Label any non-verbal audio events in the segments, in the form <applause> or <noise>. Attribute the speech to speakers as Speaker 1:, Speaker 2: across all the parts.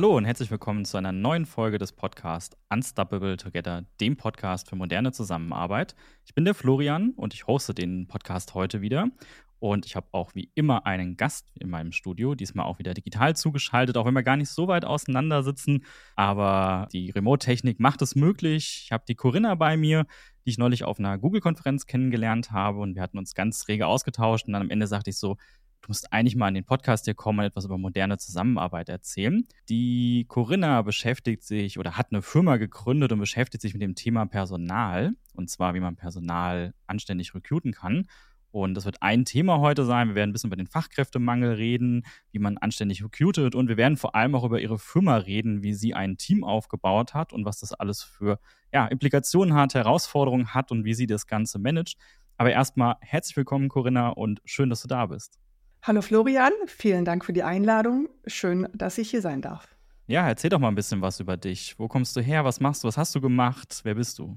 Speaker 1: Hallo und herzlich willkommen zu einer neuen Folge des Podcasts Unstoppable Together, dem Podcast für moderne Zusammenarbeit. Ich bin der Florian und ich hoste den Podcast heute wieder. Und ich habe auch wie immer einen Gast in meinem Studio, diesmal auch wieder digital zugeschaltet, auch wenn wir gar nicht so weit auseinander sitzen. Aber die Remote-Technik macht es möglich. Ich habe die Corinna bei mir, die ich neulich auf einer Google-Konferenz kennengelernt habe und wir hatten uns ganz rege ausgetauscht. Und dann am Ende sagte ich so, du musst eigentlich mal in den Podcast hier kommen und etwas über moderne Zusammenarbeit erzählen. Die Corinna beschäftigt sich oder hat eine Firma gegründet und beschäftigt sich mit dem Thema Personal. Und zwar, wie man Personal anständig recruiten kann. Und das wird ein Thema heute sein. Wir werden ein bisschen über den Fachkräftemangel reden, wie man anständig recruitet und wir werden vor allem auch über ihre Firma reden, wie sie ein Team aufgebaut hat und was das alles für ja, Implikationen hat, Herausforderungen hat und wie sie das Ganze managt. Aber erstmal herzlich willkommen, Corinna, und schön, dass du da bist.
Speaker 2: Hallo Florian, vielen Dank für die Einladung. Schön, dass ich hier sein darf.
Speaker 1: Ja, erzähl doch mal ein bisschen was über dich. Wo kommst du her? Was machst du? Was hast du gemacht? Wer bist du?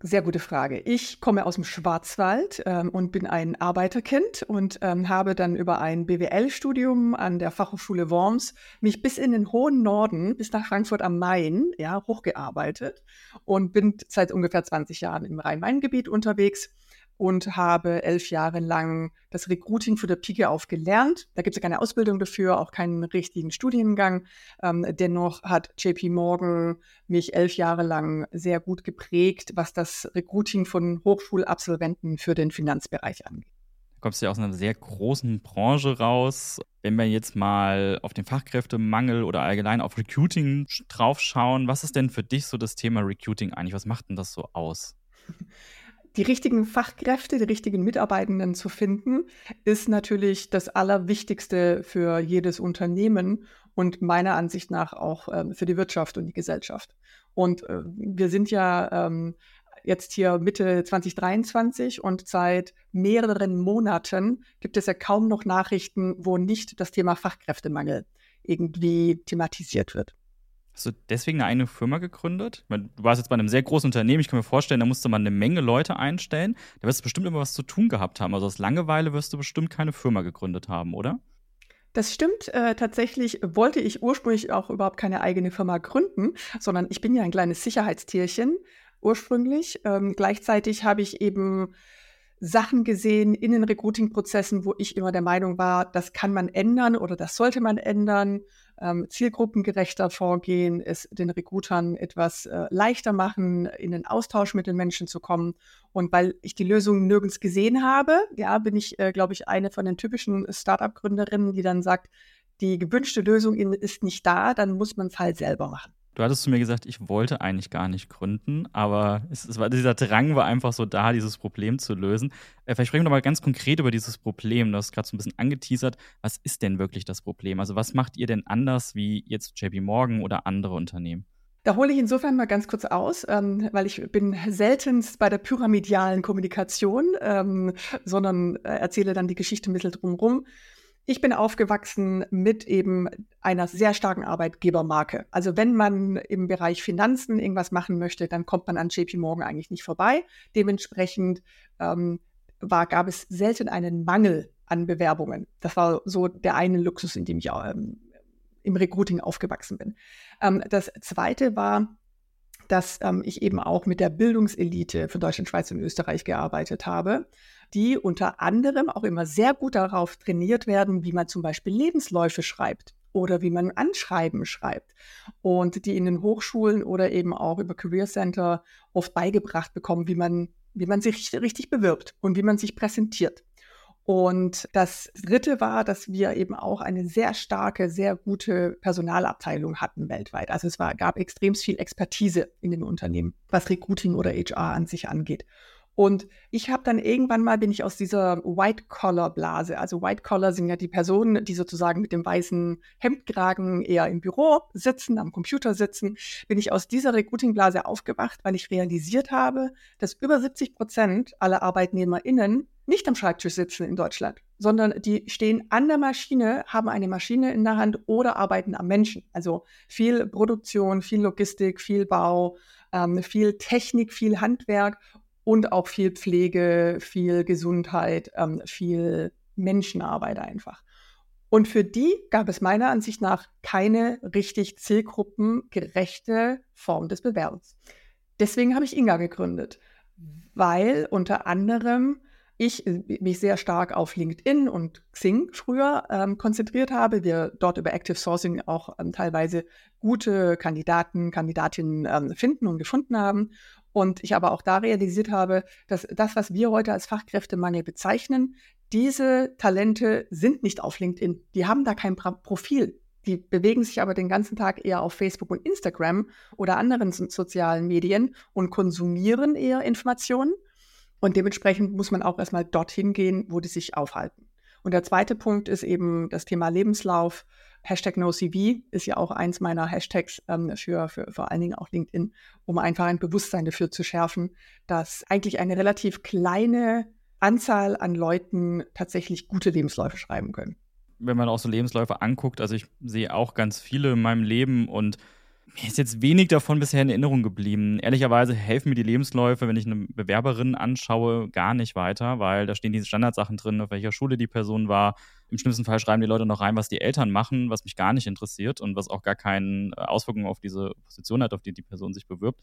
Speaker 2: Sehr gute Frage. Ich komme aus dem Schwarzwald ähm, und bin ein Arbeiterkind und ähm, habe dann über ein BWL-Studium an der Fachhochschule Worms mich bis in den hohen Norden, bis nach Frankfurt am Main, ja, hochgearbeitet und bin seit ungefähr 20 Jahren im Rhein-Main-Gebiet unterwegs und habe elf Jahre lang das Recruiting für der Pike auf gelernt. Da gibt es ja keine Ausbildung dafür, auch keinen richtigen Studiengang. Ähm, dennoch hat JP Morgan mich elf Jahre lang sehr gut geprägt, was das Recruiting von Hochschulabsolventen für den Finanzbereich angeht.
Speaker 1: Du kommst ja aus einer sehr großen Branche raus. Wenn wir jetzt mal auf den Fachkräftemangel oder allgemein auf Recruiting draufschauen, was ist denn für dich so das Thema Recruiting eigentlich? Was macht denn das so aus? <laughs>
Speaker 2: die richtigen Fachkräfte, die richtigen Mitarbeitenden zu finden, ist natürlich das Allerwichtigste für jedes Unternehmen und meiner Ansicht nach auch ähm, für die Wirtschaft und die Gesellschaft. Und äh, wir sind ja ähm, jetzt hier Mitte 2023 und seit mehreren Monaten gibt es ja kaum noch Nachrichten, wo nicht das Thema Fachkräftemangel irgendwie thematisiert wird.
Speaker 1: Hast du deswegen eine eigene Firma gegründet? Du warst jetzt bei einem sehr großen Unternehmen. Ich kann mir vorstellen, da musste man eine Menge Leute einstellen. Da wirst du bestimmt immer was zu tun gehabt haben. Also aus Langeweile wirst du bestimmt keine Firma gegründet haben, oder?
Speaker 2: Das stimmt. Äh, tatsächlich wollte ich ursprünglich auch überhaupt keine eigene Firma gründen, sondern ich bin ja ein kleines Sicherheitstierchen ursprünglich. Ähm, gleichzeitig habe ich eben Sachen gesehen in den Recruiting-Prozessen, wo ich immer der Meinung war, das kann man ändern oder das sollte man ändern ähm, zielgruppengerechter vorgehen, es den Recruitern etwas äh, leichter machen, in den Austausch mit den Menschen zu kommen. Und weil ich die Lösung nirgends gesehen habe, ja, bin ich, äh, glaube ich, eine von den typischen Startup-Gründerinnen, die dann sagt, die gewünschte Lösung ist nicht da, dann muss man es halt selber machen.
Speaker 1: Du hattest zu mir gesagt, ich wollte eigentlich gar nicht gründen, aber es, es war, dieser Drang war einfach so da, dieses Problem zu lösen. Äh, vielleicht sprechen wir mal ganz konkret über dieses Problem. Du hast gerade so ein bisschen angeteasert. Was ist denn wirklich das Problem? Also was macht ihr denn anders wie jetzt JP Morgan oder andere Unternehmen?
Speaker 2: Da hole ich insofern mal ganz kurz aus, ähm, weil ich bin seltenst bei der pyramidalen Kommunikation, ähm, sondern äh, erzähle dann die Geschichte ein bisschen drumherum. Ich bin aufgewachsen mit eben einer sehr starken Arbeitgebermarke. Also wenn man im Bereich Finanzen irgendwas machen möchte, dann kommt man an JP Morgan eigentlich nicht vorbei. Dementsprechend ähm, war, gab es selten einen Mangel an Bewerbungen. Das war so der eine Luxus, in dem ich ähm, im Recruiting aufgewachsen bin. Ähm, das zweite war, dass ähm, ich eben auch mit der Bildungselite von Deutschland, Schweiz und Österreich gearbeitet habe die unter anderem auch immer sehr gut darauf trainiert werden, wie man zum Beispiel Lebensläufe schreibt oder wie man Anschreiben schreibt und die in den Hochschulen oder eben auch über Career Center oft beigebracht bekommen, wie man, wie man sich richtig bewirbt und wie man sich präsentiert. Und das Dritte war, dass wir eben auch eine sehr starke, sehr gute Personalabteilung hatten weltweit. Also es war, gab extrem viel Expertise in den Unternehmen, was Recruiting oder HR an sich angeht. Und ich habe dann irgendwann mal bin ich aus dieser White-Collar-Blase, also White-Collar sind ja die Personen, die sozusagen mit dem weißen Hemdkragen eher im Büro sitzen, am Computer sitzen, bin ich aus dieser Recruiting-Blase aufgewacht, weil ich realisiert habe, dass über 70 Prozent aller ArbeitnehmerInnen nicht am Schreibtisch sitzen in Deutschland, sondern die stehen an der Maschine, haben eine Maschine in der Hand oder arbeiten am Menschen. Also viel Produktion, viel Logistik, viel Bau, ähm, viel Technik, viel Handwerk und auch viel Pflege, viel Gesundheit, ähm, viel Menschenarbeit einfach. Und für die gab es meiner Ansicht nach keine richtig zielgruppengerechte Form des Bewerbens. Deswegen habe ich Inga gegründet, weil unter anderem ich äh, mich sehr stark auf LinkedIn und Xing früher ähm, konzentriert habe, wir dort über Active Sourcing auch ähm, teilweise gute Kandidaten, Kandidatinnen ähm, finden und gefunden haben. Und ich aber auch da realisiert habe, dass das, was wir heute als Fachkräftemangel bezeichnen, diese Talente sind nicht auf LinkedIn. Die haben da kein Profil. Die bewegen sich aber den ganzen Tag eher auf Facebook und Instagram oder anderen sozialen Medien und konsumieren eher Informationen und dementsprechend muss man auch erstmal dorthin gehen, wo die sich aufhalten. Und der zweite Punkt ist eben das Thema Lebenslauf. Hashtag NoCV ist ja auch eins meiner Hashtags ähm, für, für vor allen Dingen auch LinkedIn, um einfach ein Bewusstsein dafür zu schärfen, dass eigentlich eine relativ kleine Anzahl an Leuten tatsächlich gute Lebensläufe schreiben können.
Speaker 1: Wenn man auch so Lebensläufe anguckt, also ich sehe auch ganz viele in meinem Leben und mir ist jetzt wenig davon bisher in Erinnerung geblieben. Ehrlicherweise helfen mir die Lebensläufe, wenn ich eine Bewerberin anschaue, gar nicht weiter, weil da stehen diese Standardsachen drin, auf welcher Schule die Person war. Im schlimmsten Fall schreiben die Leute noch rein, was die Eltern machen, was mich gar nicht interessiert und was auch gar keine Auswirkungen auf diese Position hat, auf die die Person sich bewirbt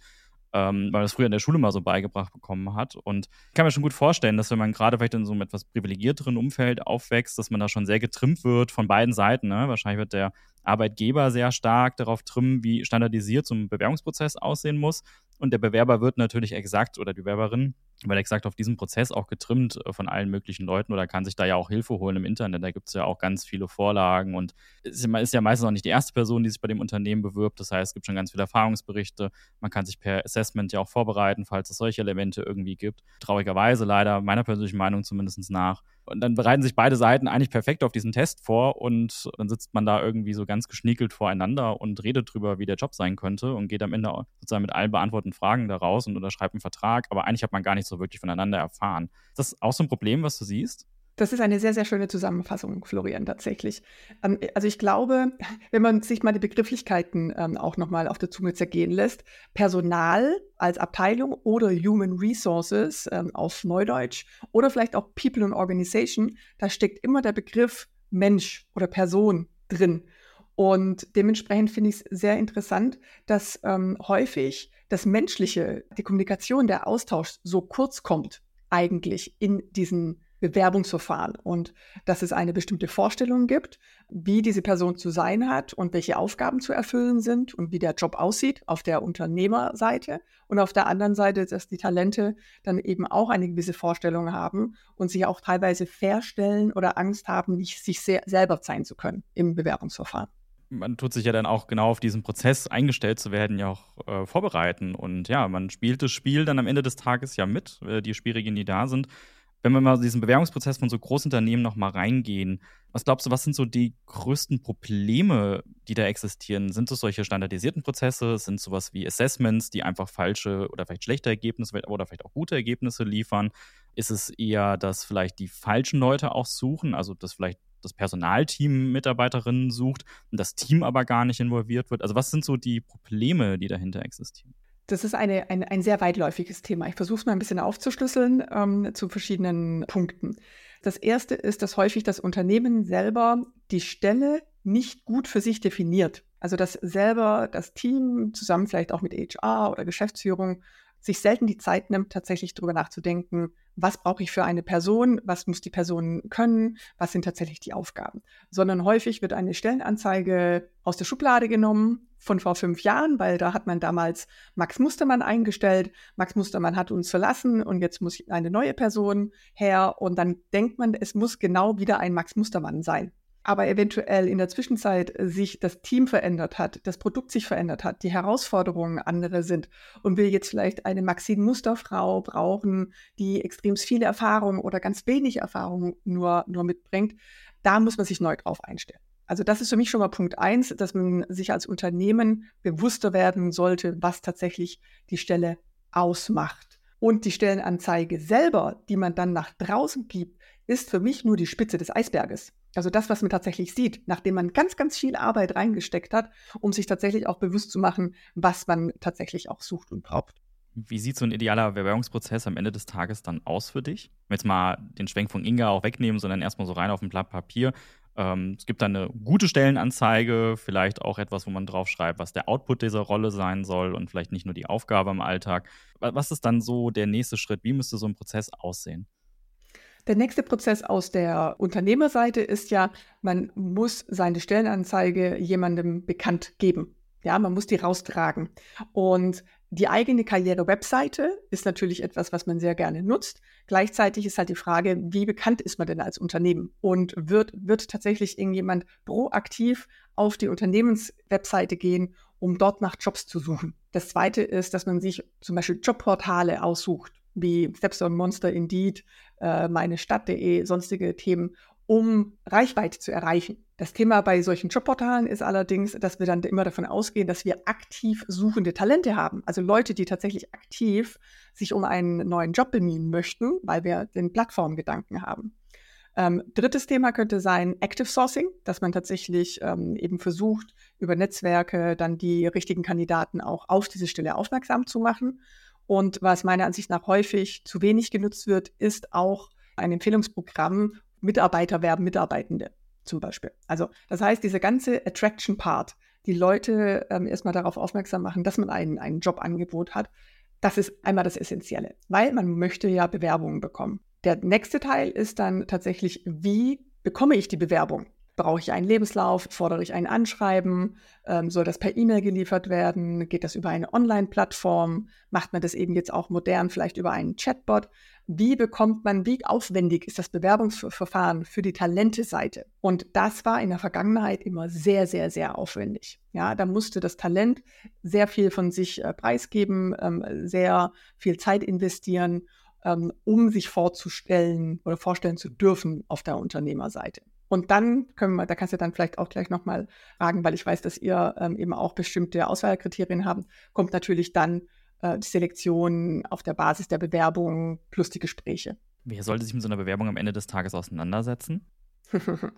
Speaker 1: ähm, weil man das früher in der Schule mal so beigebracht bekommen hat. Und ich kann mir schon gut vorstellen, dass wenn man gerade vielleicht in so einem etwas privilegierteren Umfeld aufwächst, dass man da schon sehr getrimmt wird von beiden Seiten. Ne? Wahrscheinlich wird der Arbeitgeber sehr stark darauf trimmen, wie standardisiert so ein Bewerbungsprozess aussehen muss. Und der Bewerber wird natürlich exakt oder die Bewerberin weil exakt auf diesen Prozess auch getrimmt äh, von allen möglichen Leuten oder kann sich da ja auch Hilfe holen im Internet. Da gibt es ja auch ganz viele Vorlagen und es ist ja meistens auch nicht die erste Person, die sich bei dem Unternehmen bewirbt. Das heißt, es gibt schon ganz viele Erfahrungsberichte. Man kann sich per Assessment ja auch vorbereiten, falls es solche Elemente irgendwie gibt. Traurigerweise leider, meiner persönlichen Meinung zumindest nach, und dann bereiten sich beide Seiten eigentlich perfekt auf diesen Test vor und dann sitzt man da irgendwie so ganz geschniekelt voreinander und redet drüber, wie der Job sein könnte und geht am Ende sozusagen mit allen beantworteten Fragen da raus und unterschreibt einen Vertrag. Aber eigentlich hat man gar nichts so wirklich voneinander erfahren. Ist das auch so ein Problem, was du siehst?
Speaker 2: Das ist eine sehr, sehr schöne Zusammenfassung, Florian, tatsächlich. Ähm, also ich glaube, wenn man sich mal die Begrifflichkeiten ähm, auch nochmal auf der Zunge zergehen lässt, Personal als Abteilung oder Human Resources ähm, auf Neudeutsch oder vielleicht auch People and Organization, da steckt immer der Begriff Mensch oder Person drin. Und dementsprechend finde ich es sehr interessant, dass ähm, häufig das Menschliche, die Kommunikation, der Austausch so kurz kommt eigentlich in diesen Bewerbungsverfahren und dass es eine bestimmte Vorstellung gibt, wie diese Person zu sein hat und welche Aufgaben zu erfüllen sind und wie der Job aussieht auf der Unternehmerseite und auf der anderen Seite, dass die Talente dann eben auch eine gewisse Vorstellung haben und sich auch teilweise verstellen oder Angst haben, nicht sich sehr, selber sein zu können im Bewerbungsverfahren
Speaker 1: man tut sich ja dann auch genau auf diesen Prozess eingestellt zu werden, ja auch äh, vorbereiten. Und ja, man spielt das Spiel dann am Ende des Tages ja mit, äh, die Schwierigen, die da sind wenn wir mal diesen Bewerbungsprozess von so Großunternehmen noch mal reingehen, was glaubst du, was sind so die größten Probleme, die da existieren? Sind es solche standardisierten Prozesse? Sind es sowas wie Assessments, die einfach falsche oder vielleicht schlechte Ergebnisse oder vielleicht auch gute Ergebnisse liefern? Ist es eher, dass vielleicht die falschen Leute auch suchen, also dass vielleicht das Personalteam Mitarbeiterinnen sucht und das Team aber gar nicht involviert wird? Also was sind so die Probleme, die dahinter existieren?
Speaker 2: Das ist eine, ein, ein sehr weitläufiges Thema. Ich versuche es mal ein bisschen aufzuschlüsseln ähm, zu verschiedenen Punkten. Das erste ist, dass häufig das Unternehmen selber die Stelle nicht gut für sich definiert. Also dass selber das Team zusammen vielleicht auch mit HR oder Geschäftsführung sich selten die Zeit nimmt, tatsächlich darüber nachzudenken, was brauche ich für eine Person, was muss die Person können, was sind tatsächlich die Aufgaben. Sondern häufig wird eine Stellenanzeige aus der Schublade genommen von vor fünf Jahren, weil da hat man damals Max Mustermann eingestellt. Max Mustermann hat uns verlassen und jetzt muss eine neue Person her. Und dann denkt man, es muss genau wieder ein Max Mustermann sein aber eventuell in der Zwischenzeit sich das Team verändert hat, das Produkt sich verändert hat, die Herausforderungen andere sind und wir jetzt vielleicht eine Maxine Musterfrau brauchen, die extrem viele Erfahrungen oder ganz wenig Erfahrung nur, nur mitbringt, da muss man sich neu drauf einstellen. Also das ist für mich schon mal Punkt eins, dass man sich als Unternehmen bewusster werden sollte, was tatsächlich die Stelle ausmacht. Und die Stellenanzeige selber, die man dann nach draußen gibt, ist für mich nur die Spitze des Eisberges. Also das, was man tatsächlich sieht, nachdem man ganz, ganz viel Arbeit reingesteckt hat, um sich tatsächlich auch bewusst zu machen, was man tatsächlich auch sucht und braucht.
Speaker 1: Wie sieht so ein idealer Bewerbungsprozess am Ende des Tages dann aus für dich? Jetzt mal den Schwenk von Inga auch wegnehmen, sondern erstmal so rein auf ein Blatt Papier. Ähm, es gibt dann eine gute Stellenanzeige, vielleicht auch etwas, wo man drauf schreibt, was der Output dieser Rolle sein soll und vielleicht nicht nur die Aufgabe im Alltag. Was ist dann so der nächste Schritt? Wie müsste so ein Prozess aussehen?
Speaker 2: Der nächste Prozess aus der Unternehmerseite ist ja, man muss seine Stellenanzeige jemandem bekannt geben. Ja, man muss die raustragen. Und die eigene Karriere-Webseite ist natürlich etwas, was man sehr gerne nutzt. Gleichzeitig ist halt die Frage, wie bekannt ist man denn als Unternehmen? Und wird, wird tatsächlich irgendjemand proaktiv auf die Unternehmenswebseite gehen, um dort nach Jobs zu suchen? Das zweite ist, dass man sich zum Beispiel Jobportale aussucht, wie Stepstone Monster, Indeed, äh, meine Stadt.de, sonstige Themen, um Reichweite zu erreichen. Das Thema bei solchen Jobportalen ist allerdings, dass wir dann immer davon ausgehen, dass wir aktiv suchende Talente haben. Also Leute, die tatsächlich aktiv sich um einen neuen Job bemühen möchten, weil wir den Plattformgedanken haben. Ähm, drittes Thema könnte sein Active Sourcing, dass man tatsächlich ähm, eben versucht, über Netzwerke dann die richtigen Kandidaten auch auf diese Stelle aufmerksam zu machen. Und was meiner Ansicht nach häufig zu wenig genutzt wird, ist auch ein Empfehlungsprogramm, Mitarbeiter werben Mitarbeitende zum Beispiel. Also das heißt, dieser ganze Attraction-Part, die Leute ähm, erstmal darauf aufmerksam machen, dass man ein, ein Jobangebot hat, das ist einmal das Essentielle, weil man möchte ja Bewerbungen bekommen. Der nächste Teil ist dann tatsächlich, wie bekomme ich die Bewerbung? Brauche ich einen Lebenslauf? Fordere ich ein Anschreiben? Ähm, soll das per E-Mail geliefert werden? Geht das über eine Online-Plattform? Macht man das eben jetzt auch modern, vielleicht über einen Chatbot? Wie bekommt man, wie aufwendig ist das Bewerbungsverfahren für die Talente-Seite? Und das war in der Vergangenheit immer sehr, sehr, sehr aufwendig. Ja, da musste das Talent sehr viel von sich äh, preisgeben, ähm, sehr viel Zeit investieren, ähm, um sich vorzustellen oder vorstellen zu dürfen auf der Unternehmerseite. Und dann können wir, da kannst du dann vielleicht auch gleich nochmal fragen, weil ich weiß, dass ihr ähm, eben auch bestimmte Auswahlkriterien habt, kommt natürlich dann äh, die Selektion auf der Basis der Bewerbung plus die Gespräche.
Speaker 1: Wer sollte sich mit so einer Bewerbung am Ende des Tages auseinandersetzen? <laughs>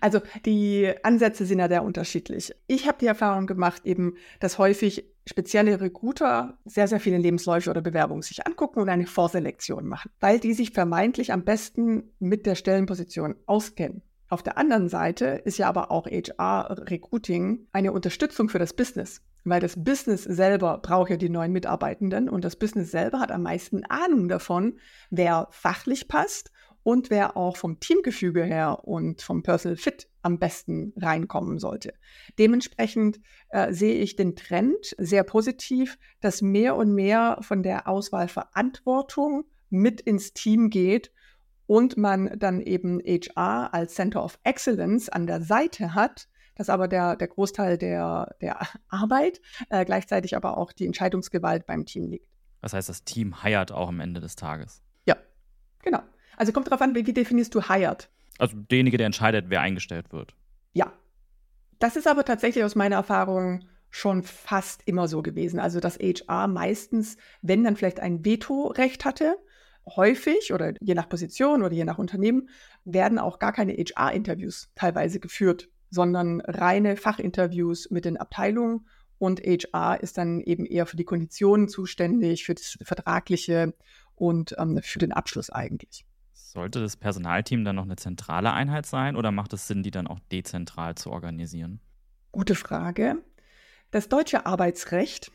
Speaker 2: Also die Ansätze sind ja sehr unterschiedlich. Ich habe die Erfahrung gemacht, eben, dass häufig spezielle Recruiter sehr, sehr viele Lebensläufe oder Bewerbungen sich angucken und eine Vorselektion machen, weil die sich vermeintlich am besten mit der Stellenposition auskennen. Auf der anderen Seite ist ja aber auch HR-Recruiting eine Unterstützung für das Business, weil das Business selber braucht ja die neuen Mitarbeitenden und das Business selber hat am meisten Ahnung davon, wer fachlich passt und wer auch vom Teamgefüge her und vom Personal Fit am besten reinkommen sollte. Dementsprechend äh, sehe ich den Trend sehr positiv, dass mehr und mehr von der Auswahlverantwortung mit ins Team geht und man dann eben HR als Center of Excellence an der Seite hat, dass aber der, der Großteil der, der Arbeit äh, gleichzeitig aber auch die Entscheidungsgewalt beim Team liegt.
Speaker 1: Das heißt, das Team hired auch am Ende des Tages.
Speaker 2: Ja, genau. Also kommt darauf an, wie, wie definierst du hired?
Speaker 1: Also derjenige, der entscheidet, wer eingestellt wird.
Speaker 2: Ja. Das ist aber tatsächlich aus meiner Erfahrung schon fast immer so gewesen. Also dass HR meistens, wenn dann vielleicht ein Vetorecht hatte, häufig oder je nach Position oder je nach Unternehmen werden auch gar keine HR-Interviews teilweise geführt, sondern reine Fachinterviews mit den Abteilungen und HR ist dann eben eher für die Konditionen zuständig, für das Vertragliche und ähm, für den Abschluss eigentlich.
Speaker 1: Sollte das Personalteam dann noch eine zentrale Einheit sein oder macht es Sinn, die dann auch dezentral zu organisieren?
Speaker 2: Gute Frage. Das deutsche Arbeitsrecht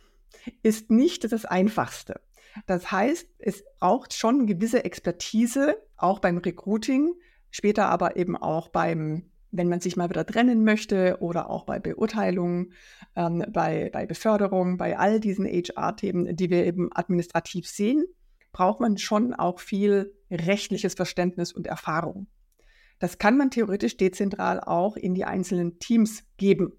Speaker 2: ist nicht das Einfachste. Das heißt, es braucht schon gewisse Expertise, auch beim Recruiting, später aber eben auch beim, wenn man sich mal wieder trennen möchte oder auch bei Beurteilungen, ähm, bei, bei Beförderung, bei all diesen HR-Themen, die wir eben administrativ sehen, braucht man schon auch viel rechtliches Verständnis und Erfahrung. Das kann man theoretisch dezentral auch in die einzelnen Teams geben.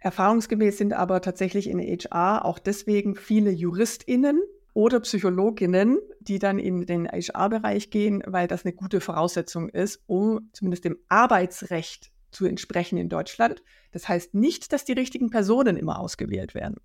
Speaker 2: Erfahrungsgemäß sind aber tatsächlich in HR auch deswegen viele JuristInnen, oder Psychologinnen, die dann in den HR-Bereich gehen, weil das eine gute Voraussetzung ist, um zumindest dem Arbeitsrecht zu entsprechen in Deutschland. Das heißt nicht, dass die richtigen Personen immer ausgewählt werden.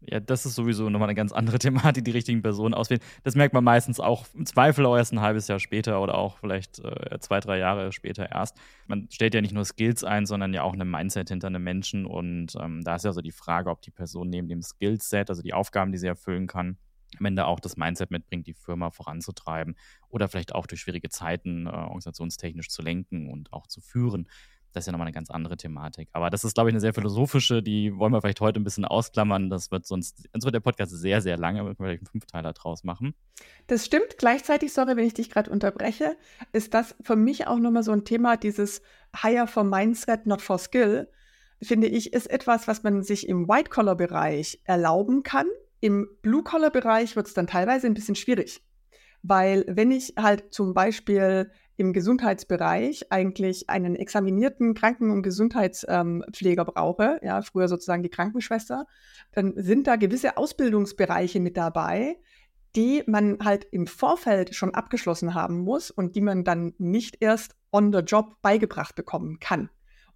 Speaker 1: Ja, das ist sowieso nochmal eine ganz andere <laughs> Thematik, die richtigen Personen auswählen. Das merkt man meistens auch im Zweifel auch erst ein halbes Jahr später oder auch vielleicht äh, zwei, drei Jahre später erst. Man stellt ja nicht nur Skills ein, sondern ja auch eine Mindset hinter einem Menschen. Und ähm, da ist ja so die Frage, ob die Person neben dem Skillset, also die Aufgaben, die sie erfüllen kann, am Ende auch das Mindset mitbringt, die Firma voranzutreiben oder vielleicht auch durch schwierige Zeiten äh, organisationstechnisch zu lenken und auch zu führen. das ist ja nochmal eine ganz andere Thematik. Aber das ist, glaube ich, eine sehr philosophische, die wollen wir vielleicht heute ein bisschen ausklammern. Das wird sonst, sonst wird der Podcast sehr, sehr lange, wir vielleicht einen Fünfteiler draus machen.
Speaker 2: Das stimmt. Gleichzeitig, sorry, wenn ich dich gerade unterbreche, ist das für mich auch nochmal so ein Thema, dieses Hire for Mindset, not for Skill, finde ich, ist etwas, was man sich im White-Collar-Bereich erlauben kann. Im Blue-Collar-Bereich wird es dann teilweise ein bisschen schwierig. Weil wenn ich halt zum Beispiel im Gesundheitsbereich eigentlich einen examinierten Kranken- und Gesundheitspfleger ähm, brauche, ja, früher sozusagen die Krankenschwester, dann sind da gewisse Ausbildungsbereiche mit dabei, die man halt im Vorfeld schon abgeschlossen haben muss und die man dann nicht erst on the job beigebracht bekommen kann.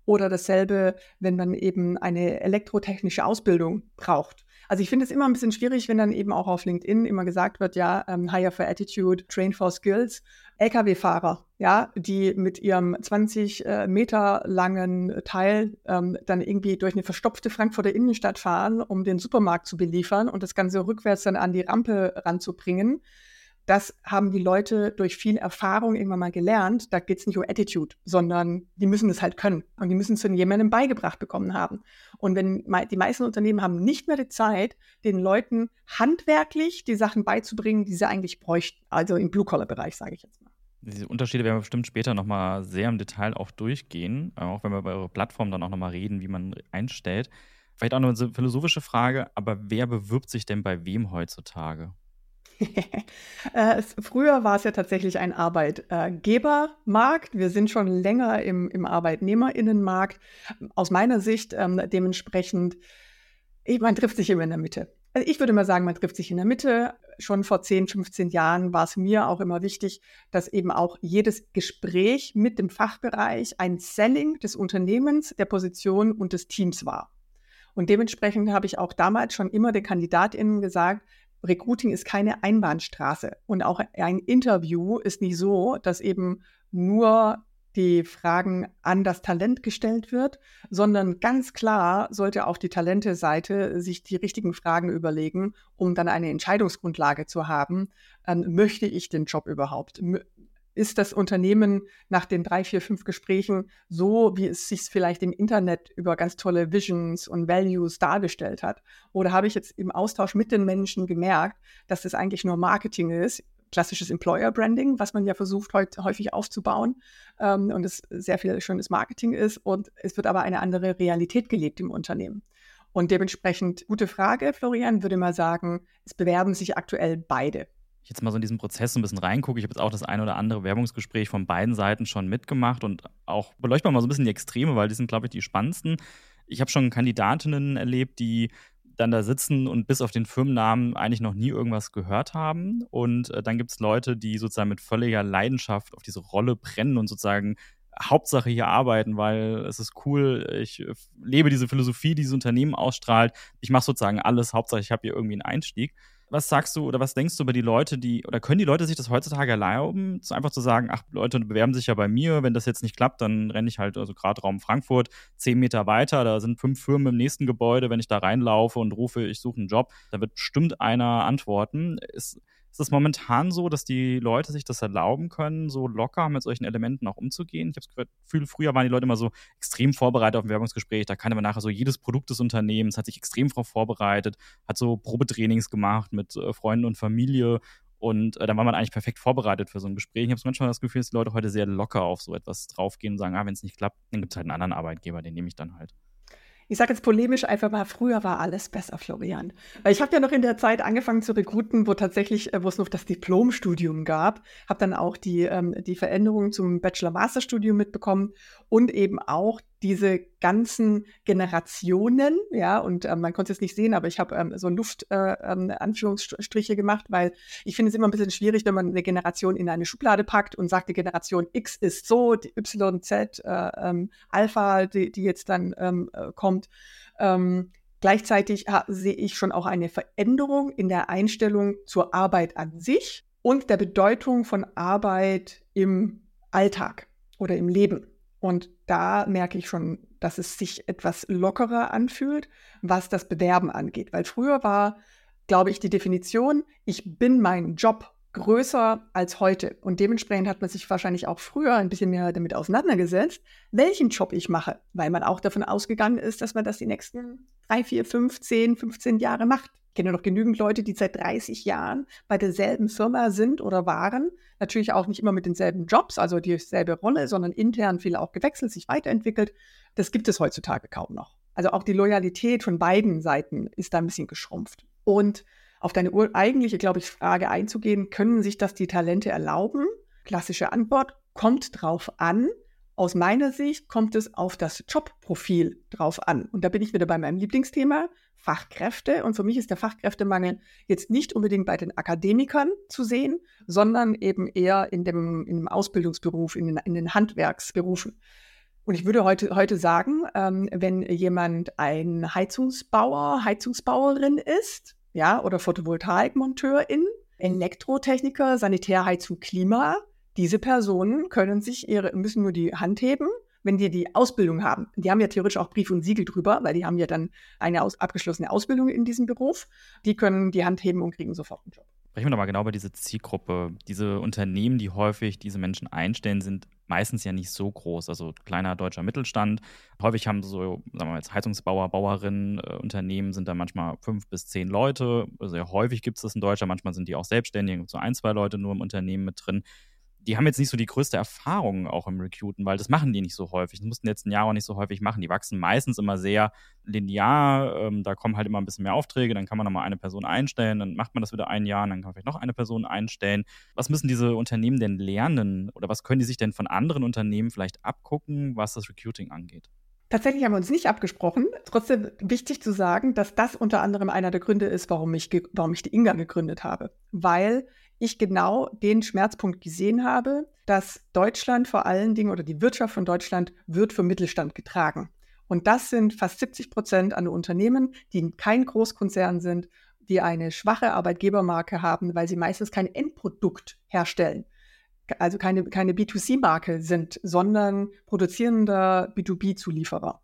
Speaker 2: Oder dasselbe, wenn man eben eine elektrotechnische Ausbildung braucht. Also ich finde es immer ein bisschen schwierig, wenn dann eben auch auf LinkedIn immer gesagt wird, ja, ähm, hire for attitude, train for skills. Lkw-Fahrer, ja, die mit ihrem 20 äh, Meter langen Teil ähm, dann irgendwie durch eine verstopfte Frankfurter Innenstadt fahren, um den Supermarkt zu beliefern und das Ganze rückwärts dann an die Rampe ranzubringen das haben die Leute durch viel Erfahrung irgendwann mal gelernt. Da geht es nicht um Attitude, sondern die müssen es halt können. Und die müssen es von jemandem beigebracht bekommen haben. Und wenn die meisten Unternehmen haben nicht mehr die Zeit, den Leuten handwerklich die Sachen beizubringen, die sie eigentlich bräuchten. Also im Blue-Collar-Bereich, sage ich jetzt mal.
Speaker 1: Diese Unterschiede werden wir bestimmt später nochmal sehr im Detail auch durchgehen, auch wenn wir bei eurer Plattform dann auch nochmal reden, wie man einstellt. Vielleicht auch noch eine philosophische Frage, aber wer bewirbt sich denn bei wem heutzutage? <laughs>
Speaker 2: äh, früher war es ja tatsächlich ein Arbeitgebermarkt. Wir sind schon länger im, im Arbeitnehmerinnenmarkt. Aus meiner Sicht ähm, dementsprechend, man trifft sich immer in der Mitte. Also ich würde mal sagen, man trifft sich in der Mitte. Schon vor 10, 15 Jahren war es mir auch immer wichtig, dass eben auch jedes Gespräch mit dem Fachbereich ein Selling des Unternehmens, der Position und des Teams war. Und dementsprechend habe ich auch damals schon immer den KandidatInnen gesagt, Recruiting ist keine Einbahnstraße und auch ein Interview ist nicht so, dass eben nur die Fragen an das Talent gestellt wird, sondern ganz klar sollte auch die Talente-Seite sich die richtigen Fragen überlegen, um dann eine Entscheidungsgrundlage zu haben. Ähm, möchte ich den Job überhaupt? Ist das Unternehmen nach den drei, vier, fünf Gesprächen so, wie es sich vielleicht im Internet über ganz tolle Visions und Values dargestellt hat? Oder habe ich jetzt im Austausch mit den Menschen gemerkt, dass das eigentlich nur Marketing ist, klassisches Employer Branding, was man ja versucht heute häufig aufzubauen ähm, und es sehr viel schönes Marketing ist und es wird aber eine andere Realität gelebt im Unternehmen. Und dementsprechend, gute Frage, Florian, würde mal sagen, es bewerben sich aktuell beide
Speaker 1: ich jetzt mal so in diesen Prozess ein bisschen reingucke, ich habe jetzt auch das ein oder andere Werbungsgespräch von beiden Seiten schon mitgemacht und auch beleuchten mal so ein bisschen die Extreme, weil die sind, glaube ich, die spannendsten. Ich habe schon Kandidatinnen erlebt, die dann da sitzen und bis auf den Firmennamen eigentlich noch nie irgendwas gehört haben. Und äh, dann gibt es Leute, die sozusagen mit völliger Leidenschaft auf diese Rolle brennen und sozusagen Hauptsache hier arbeiten, weil es ist cool, ich äh, lebe diese Philosophie, die dieses Unternehmen ausstrahlt. Ich mache sozusagen alles, Hauptsache ich habe hier irgendwie einen Einstieg was sagst du oder was denkst du über die Leute, die, oder können die Leute sich das heutzutage erlauben, einfach zu sagen, ach, Leute bewerben sich ja bei mir, wenn das jetzt nicht klappt, dann renne ich halt, also gerade Raum Frankfurt, zehn Meter weiter, da sind fünf Firmen im nächsten Gebäude, wenn ich da reinlaufe und rufe, ich suche einen Job, da wird bestimmt einer antworten. Ist, ist es momentan so, dass die Leute sich das erlauben können, so locker mit solchen Elementen auch umzugehen? Ich habe das Gefühl, früher waren die Leute immer so extrem vorbereitet auf ein Werbungsgespräch. Da kann man nachher so jedes Produkt des Unternehmens, hat sich extrem darauf vorbereitet, hat so Probetrainings gemacht mit äh, Freunden und Familie. Und äh, dann war man eigentlich perfekt vorbereitet für so ein Gespräch. Ich habe manchmal das Gefühl, dass die Leute heute sehr locker auf so etwas draufgehen und sagen, ah, wenn es nicht klappt, dann gibt es halt einen anderen Arbeitgeber, den nehme ich dann halt
Speaker 2: ich sage jetzt polemisch einfach mal, früher war alles besser, Florian. Weil ich habe ja noch in der Zeit angefangen zu rekruten, wo tatsächlich, äh, wo es noch das Diplomstudium gab, habe dann auch die, ähm, die Veränderungen zum Bachelor-Master-Studium mitbekommen und eben auch diese ganzen Generationen, ja, und ähm, man konnte es nicht sehen, aber ich habe ähm, so Luft äh, ähm, gemacht, weil ich finde es immer ein bisschen schwierig, wenn man eine Generation in eine Schublade packt und sagt, die Generation X ist so, die Y, Z, äh, ähm, Alpha, die, die jetzt dann ähm, äh, kommt. Ähm, gleichzeitig sehe ich schon auch eine Veränderung in der Einstellung zur Arbeit an sich und der Bedeutung von Arbeit im Alltag oder im Leben. Und da merke ich schon, dass es sich etwas lockerer anfühlt, was das Bewerben angeht. Weil früher war, glaube ich, die Definition, ich bin mein Job größer als heute. Und dementsprechend hat man sich wahrscheinlich auch früher ein bisschen mehr damit auseinandergesetzt, welchen Job ich mache, weil man auch davon ausgegangen ist, dass man das die nächsten drei, vier, fünf, zehn, 15 Jahre macht. Ich kenne noch genügend Leute, die seit 30 Jahren bei derselben Firma sind oder waren. Natürlich auch nicht immer mit denselben Jobs, also dieselbe Rolle, sondern intern viel auch gewechselt, sich weiterentwickelt. Das gibt es heutzutage kaum noch. Also auch die Loyalität von beiden Seiten ist da ein bisschen geschrumpft. Und auf deine eigentliche, glaube ich, Frage einzugehen, können sich das die Talente erlauben? Klassische Antwort, kommt drauf an. Aus meiner Sicht kommt es auf das Jobprofil drauf an. Und da bin ich wieder bei meinem Lieblingsthema, Fachkräfte. Und für mich ist der Fachkräftemangel jetzt nicht unbedingt bei den Akademikern zu sehen, sondern eben eher in dem, in dem Ausbildungsberuf, in den, in den Handwerksberufen. Und ich würde heute, heute sagen, ähm, wenn jemand ein Heizungsbauer, Heizungsbauerin ist, ja, oder Photovoltaikmonteurin, Elektrotechniker, Sanitärheizung, Klima. Diese Personen können sich ihre, müssen nur die Hand heben, wenn die die Ausbildung haben. Die haben ja theoretisch auch Brief und Siegel drüber, weil die haben ja dann eine aus, abgeschlossene Ausbildung in diesem Beruf. Die können die Hand heben und kriegen sofort einen Job.
Speaker 1: Sprechen wir doch mal genau über diese Zielgruppe. Diese Unternehmen, die häufig diese Menschen einstellen, sind meistens ja nicht so groß. Also kleiner deutscher Mittelstand. Häufig haben so, sagen wir mal Heizungsbauer, Bauerinnen, äh, Unternehmen sind da manchmal fünf bis zehn Leute. Sehr häufig gibt es das in Deutschland. Manchmal sind die auch selbstständig, so ein, zwei Leute nur im Unternehmen mit drin die haben jetzt nicht so die größte Erfahrung auch im Recruiten, weil das machen die nicht so häufig. Das mussten jetzt ein Jahr auch nicht so häufig machen. Die wachsen meistens immer sehr linear. Ähm, da kommen halt immer ein bisschen mehr Aufträge. Dann kann man nochmal eine Person einstellen. Dann macht man das wieder ein Jahr. Und dann kann man vielleicht noch eine Person einstellen. Was müssen diese Unternehmen denn lernen? Oder was können die sich denn von anderen Unternehmen vielleicht abgucken, was das Recruiting angeht?
Speaker 2: Tatsächlich haben wir uns nicht abgesprochen. Trotzdem wichtig zu sagen, dass das unter anderem einer der Gründe ist, warum ich, warum ich die Inga gegründet habe. Weil ich genau den Schmerzpunkt gesehen habe, dass Deutschland vor allen Dingen oder die Wirtschaft von Deutschland wird vom Mittelstand getragen. Und das sind fast 70 Prozent an Unternehmen, die kein Großkonzern sind, die eine schwache Arbeitgebermarke haben, weil sie meistens kein Endprodukt herstellen. Also keine, keine B2C-Marke sind, sondern produzierender B2B-Zulieferer.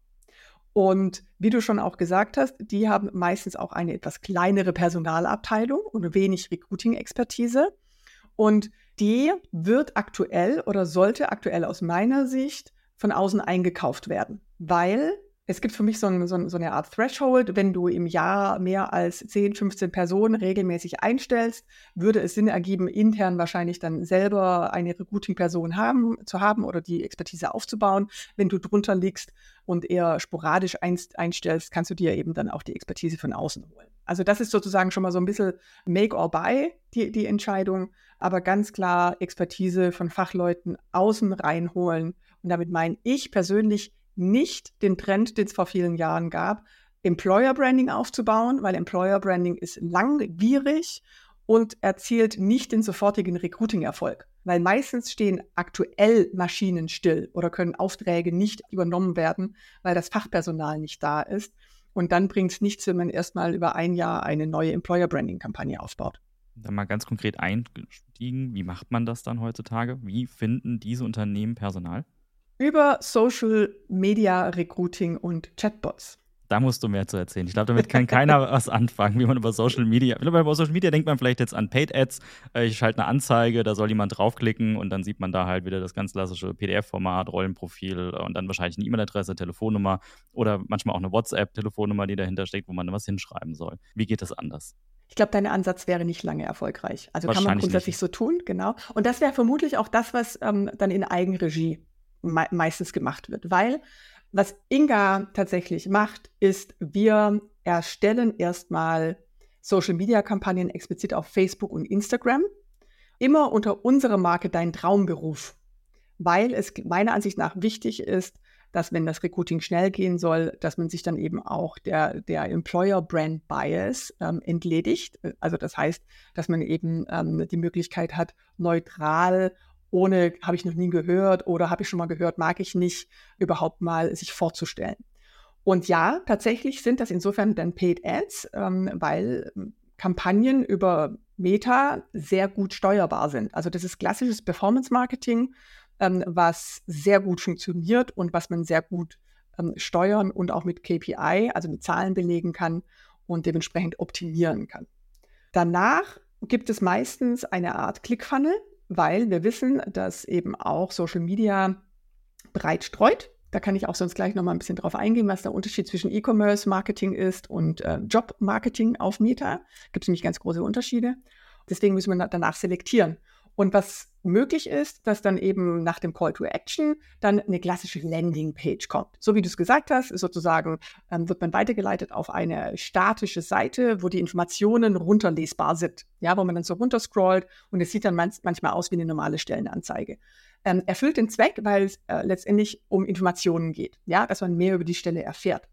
Speaker 2: Und wie du schon auch gesagt hast, die haben meistens auch eine etwas kleinere Personalabteilung und wenig Recruiting-Expertise. Und die wird aktuell oder sollte aktuell aus meiner Sicht von außen eingekauft werden, weil es gibt für mich so, ein, so, so, eine Art Threshold. Wenn du im Jahr mehr als 10, 15 Personen regelmäßig einstellst, würde es Sinn ergeben, intern wahrscheinlich dann selber eine Recruiting-Person haben, zu haben oder die Expertise aufzubauen. Wenn du drunter liegst und eher sporadisch einstellst, kannst du dir eben dann auch die Expertise von außen holen. Also das ist sozusagen schon mal so ein bisschen Make or Buy, die, die Entscheidung. Aber ganz klar Expertise von Fachleuten außen reinholen. Und damit meine ich persönlich nicht den Trend, den es vor vielen Jahren gab, Employer Branding aufzubauen, weil Employer Branding ist langwierig und erzielt nicht den sofortigen Recruiting-Erfolg. Weil meistens stehen aktuell Maschinen still oder können Aufträge nicht übernommen werden, weil das Fachpersonal nicht da ist. Und dann bringt es nichts, wenn man erstmal über ein Jahr eine neue Employer Branding-Kampagne aufbaut.
Speaker 1: Dann mal ganz konkret eingestiegen, wie macht man das dann heutzutage? Wie finden diese Unternehmen Personal?
Speaker 2: Über Social Media Recruiting und Chatbots.
Speaker 1: Da musst du mehr zu erzählen. Ich glaube, damit kann keiner <laughs> was anfangen, wie man über Social Media. Über Social Media denkt man vielleicht jetzt an Paid Ads. Äh, ich schalte eine Anzeige, da soll jemand draufklicken und dann sieht man da halt wieder das ganz klassische PDF-Format, Rollenprofil und dann wahrscheinlich eine E-Mail-Adresse, Telefonnummer oder manchmal auch eine WhatsApp-Telefonnummer, die dahinter steckt, wo man was hinschreiben soll. Wie geht das anders?
Speaker 2: Ich glaube, dein Ansatz wäre nicht lange erfolgreich. Also kann man grundsätzlich nicht. so tun, genau. Und das wäre vermutlich auch das, was ähm, dann in Eigenregie me meistens gemacht wird. Weil was Inga tatsächlich macht, ist, wir erstellen erstmal Social-Media-Kampagnen explizit auf Facebook und Instagram, immer unter unserer Marke Dein Traumberuf, weil es meiner Ansicht nach wichtig ist, dass wenn das Recruiting schnell gehen soll, dass man sich dann eben auch der, der Employer Brand Bias ähm, entledigt. Also das heißt, dass man eben ähm, die Möglichkeit hat, neutral ohne habe ich noch nie gehört oder habe ich schon mal gehört, mag ich nicht, überhaupt mal sich vorzustellen. Und ja, tatsächlich sind das insofern dann Paid Ads, ähm, weil ähm, Kampagnen über Meta sehr gut steuerbar sind. Also das ist klassisches Performance Marketing, ähm, was sehr gut funktioniert und was man sehr gut ähm, steuern und auch mit KPI, also mit Zahlen belegen kann und dementsprechend optimieren kann. Danach gibt es meistens eine Art Clickfunnel, weil wir wissen, dass eben auch Social Media breit streut. Da kann ich auch sonst gleich noch mal ein bisschen drauf eingehen, was der Unterschied zwischen E-Commerce-Marketing ist und äh, Job-Marketing auf Meta. Gibt es nämlich ganz große Unterschiede. Deswegen müssen wir danach selektieren. Und was möglich ist, dass dann eben nach dem Call to Action dann eine klassische Landingpage kommt. So wie du es gesagt hast, sozusagen ähm, wird man weitergeleitet auf eine statische Seite, wo die Informationen runterlesbar sind. Ja, wo man dann so runterscrollt und es sieht dann man manchmal aus wie eine normale Stellenanzeige. Ähm, erfüllt den Zweck, weil es äh, letztendlich um Informationen geht. Ja, dass man mehr über die Stelle erfährt.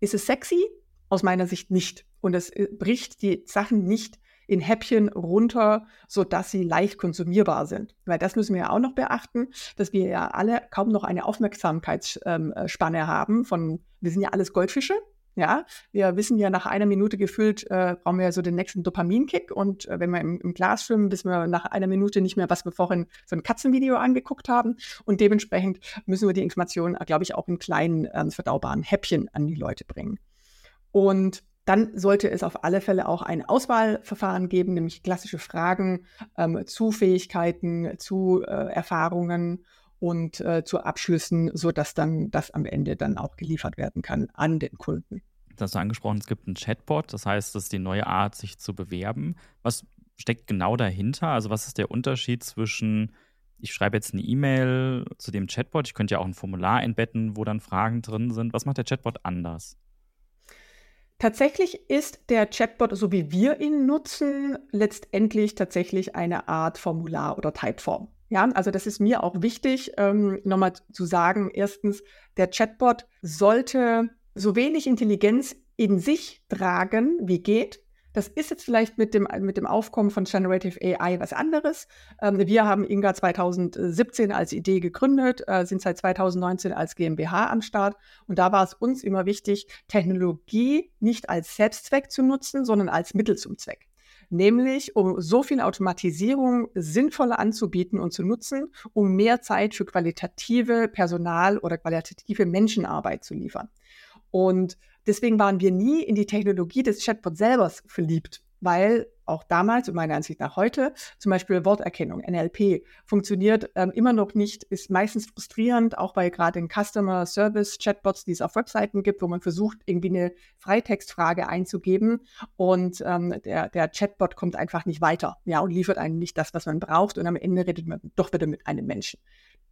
Speaker 2: Ist es sexy? Aus meiner Sicht nicht. Und es äh, bricht die Sachen nicht in Häppchen runter, sodass sie leicht konsumierbar sind. Weil das müssen wir ja auch noch beachten, dass wir ja alle kaum noch eine Aufmerksamkeitsspanne ähm, haben von, wir sind ja alles Goldfische, ja, wir wissen ja nach einer Minute gefüllt, äh, brauchen wir ja so den nächsten Dopaminkick. Und äh, wenn wir im, im, Glas schwimmen, wissen wir nach einer Minute nicht mehr, was wir vorhin so ein Katzenvideo angeguckt haben. Und dementsprechend müssen wir die Informationen, glaube ich, auch in kleinen, äh, verdaubaren Häppchen an die Leute bringen. Und dann sollte es auf alle Fälle auch ein Auswahlverfahren geben, nämlich klassische Fragen ähm, zu Fähigkeiten, zu äh, Erfahrungen und äh, zu Abschlüssen, sodass dann das am Ende dann auch geliefert werden kann an den Kunden.
Speaker 1: Das hast du angesprochen, es gibt einen Chatbot, das heißt, das ist die neue Art, sich zu bewerben. Was steckt genau dahinter? Also was ist der Unterschied zwischen, ich schreibe jetzt eine E-Mail zu dem Chatbot, ich könnte ja auch ein Formular einbetten, wo dann Fragen drin sind. Was macht der Chatbot anders?
Speaker 2: Tatsächlich ist der Chatbot, so wie wir ihn nutzen, letztendlich tatsächlich eine Art Formular oder Typeform. Ja, also das ist mir auch wichtig, ähm, nochmal zu sagen. Erstens, der Chatbot sollte so wenig Intelligenz in sich tragen, wie geht. Das ist jetzt vielleicht mit dem, mit dem Aufkommen von Generative AI was anderes. Ähm, wir haben Inga 2017 als Idee gegründet, äh, sind seit 2019 als GmbH am Start. Und da war es uns immer wichtig, Technologie nicht als Selbstzweck zu nutzen, sondern als Mittel zum Zweck nämlich um so viel Automatisierung sinnvoller anzubieten und zu nutzen, um mehr Zeit für qualitative Personal- oder qualitative Menschenarbeit zu liefern. Und Deswegen waren wir nie in die Technologie des Chatbots selber verliebt, weil auch damals und meiner Ansicht nach heute zum Beispiel Worterkennung, NLP, funktioniert ähm, immer noch nicht, ist meistens frustrierend, auch bei gerade den Customer Service Chatbots, die es auf Webseiten gibt, wo man versucht, irgendwie eine Freitextfrage einzugeben und ähm, der, der Chatbot kommt einfach nicht weiter, ja, und liefert einem nicht das, was man braucht und am Ende redet man doch wieder mit einem Menschen.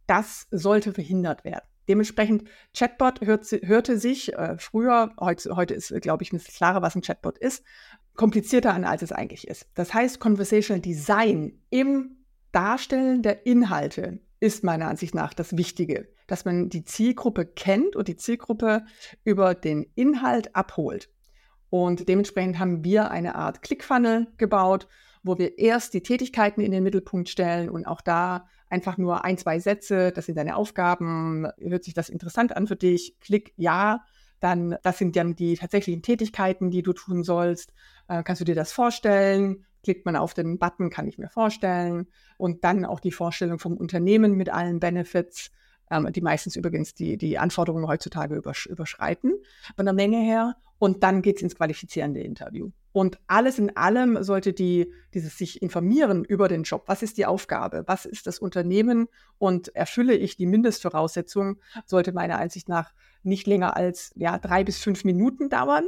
Speaker 2: Das sollte verhindert werden. Dementsprechend, Chatbot hört, hörte sich äh, früher, heute, heute ist, glaube ich, klarer, was ein Chatbot ist, komplizierter an, als es eigentlich ist. Das heißt, Conversational Design im Darstellen der Inhalte ist meiner Ansicht nach das Wichtige, dass man die Zielgruppe kennt und die Zielgruppe über den Inhalt abholt. Und dementsprechend haben wir eine Art Clickfunnel gebaut, wo wir erst die Tätigkeiten in den Mittelpunkt stellen und auch da einfach nur ein, zwei Sätze, das sind deine Aufgaben, hört sich das interessant an für dich, klick ja, dann das sind dann die tatsächlichen Tätigkeiten, die du tun sollst. Äh, kannst du dir das vorstellen? Klickt man auf den Button, kann ich mir vorstellen. Und dann auch die Vorstellung vom Unternehmen mit allen Benefits, ähm, die meistens übrigens die, die Anforderungen heutzutage übersch überschreiten von der Menge her. Und dann geht es ins qualifizierende Interview. Und alles in allem sollte die, dieses sich informieren über den Job. Was ist die Aufgabe? Was ist das Unternehmen? Und erfülle ich die Mindestvoraussetzungen? Sollte meiner Ansicht nach nicht länger als ja, drei bis fünf Minuten dauern.